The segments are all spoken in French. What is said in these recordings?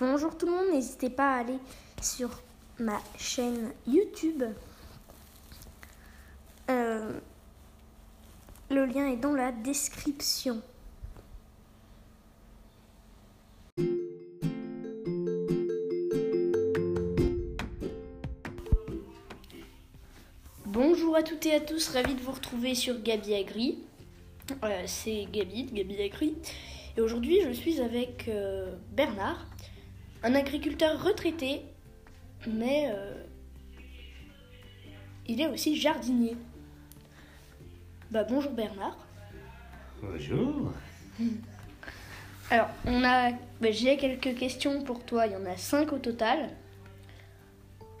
Bonjour tout le monde, n'hésitez pas à aller sur ma chaîne YouTube. Euh, le lien est dans la description. Bonjour à toutes et à tous, ravi de vous retrouver sur Gabi Agri. Euh, c'est Gabi, de Gabi Agri. Et aujourd'hui, je suis avec euh, Bernard, un agriculteur retraité, mais euh, il est aussi jardinier. Bah bonjour Bernard. Bonjour. Alors, on a, bah, j'ai quelques questions pour toi. Il y en a cinq au total.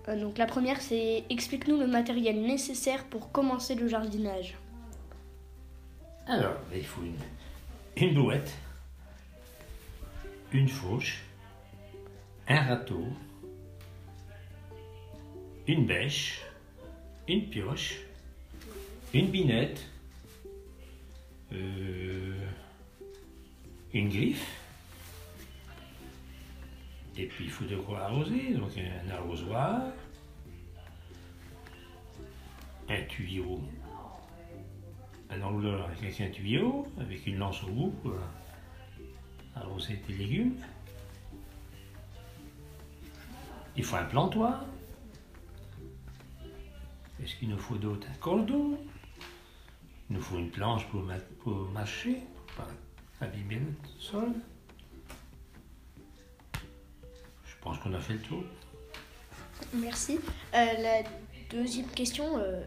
Euh, donc la première, c'est explique-nous le matériel nécessaire pour commencer le jardinage. Alors, il faut une, une une fauche, un râteau, une bêche, une pioche, une binette, euh, une griffe. Et puis il faut de quoi arroser, donc un arrosoir, un tuyau, un enrouleur avec un tuyau, avec une lance au bout pour arroser tes légumes. Il faut un plantoir. Qu'est-ce qu'il nous faut d'autre Un cordon. Il nous faut une planche pour, ma- pour mâcher, pour pas abîmer le sol. Je pense qu'on a fait le tour. Merci. Euh, la deuxième question, euh,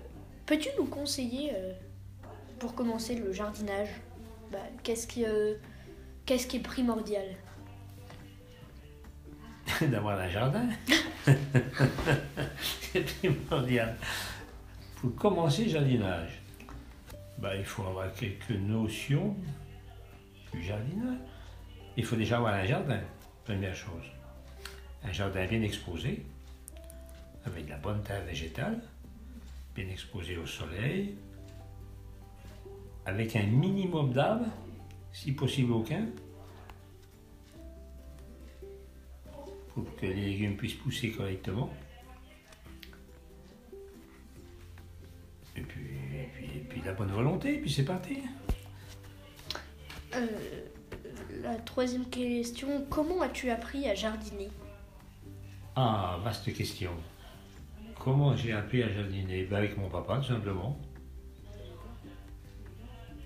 peux-tu nous conseiller euh, pour commencer le jardinage? Bah, qu'est-ce qui est primordial? d'avoir un jardin. C'est primordial. Pour commencer jardinage, bah, il faut avoir quelques notions du jardinage. Il faut déjà avoir un jardin, première chose. Un jardin bien exposé, avec de la bonne terre végétale, bien exposé au soleil, avec un minimum d'arbres, si possible aucun, pour que les légumes puissent pousser correctement. Et puis, et puis, et puis la bonne volonté, et puis c'est parti. Euh, La troisième question, comment as-tu appris à jardiner? Ah, vaste question. Comment j'ai appris à jardiner? Ben Avec mon papa, tout simplement.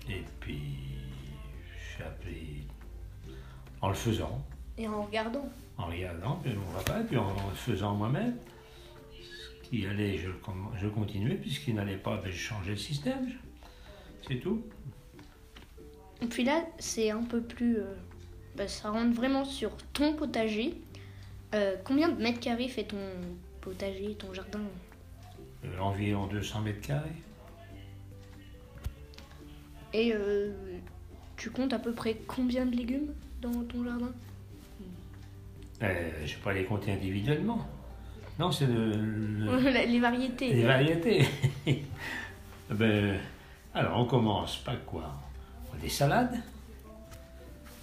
Et puis, j'ai appris en le faisant, Et en regardant en regardant puis mon papa, puis en le faisant moi-même. Ce qui allait, je, je continuais, puis ce qui n'allait pas, ben, je changeais le système. C'est tout. Et puis là, c'est un peu plus... euh, bah, ça rentre vraiment sur ton potager. Euh, combien de mètres carrés fait ton potager, ton jardin? Euh, environ 200 mètres carrés. Et tu comptes à peu près combien de légumes dans ton jardin? Euh, je ne vais pas les compter individuellement. Non, c'est le- le, Les variétés. Les variétés. ben, alors, on commence par quoi Des salades.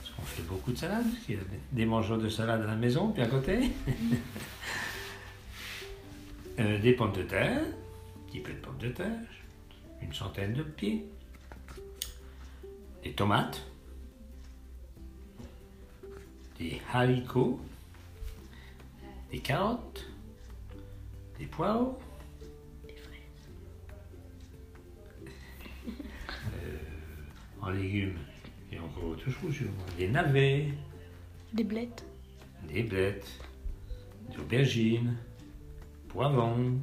Parce qu'on fait beaucoup de salades. Il y a des mangeurs de salade à la maison, puis à côté. Euh, des pommes de terre. Un petit peu de pommes de terre. Une centaine de pieds. Des tomates. Des haricots. Des carottes. Des poireaux. en légumes, et encore autre chose, des navets, Des blettes. des blettes, des aubergines, poivrons,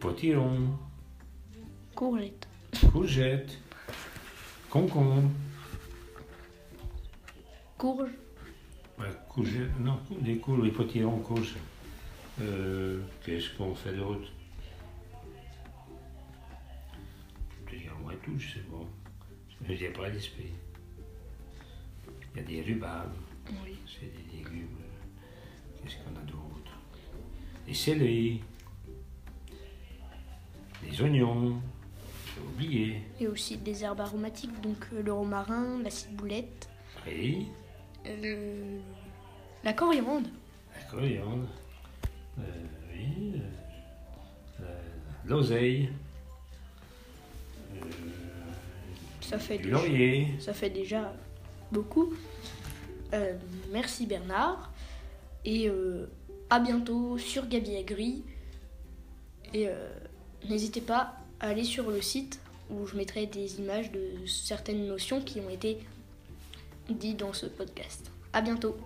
potirons, Courgettes. courgettes, concombres, Courges. Non, des courges, des potirons, courges. Euh, Qu'est-ce qu'on fait d'autre moi tout, sais pas. Je ne pas l'esprit. Il y a des rhubarbes. Oui. C'est des légumes. Qu'est-ce qu'on a d'autre? Des céleri. Des oignons. J'ai oublié. Et aussi des herbes aromatiques, donc euh, le romarin, la ciboulette, Oui. La coriandre. La coriandre. Euh, oui. euh, euh, L'oseille. Euh, Ça fait du déjà, laurier. ça fait déjà beaucoup. Merci Bernard. Et à bientôt sur Gabi Agri. Et n'hésitez pas à aller sur le site où je mettrai des images de certaines notions qui ont été dites dans ce podcast. À bientôt.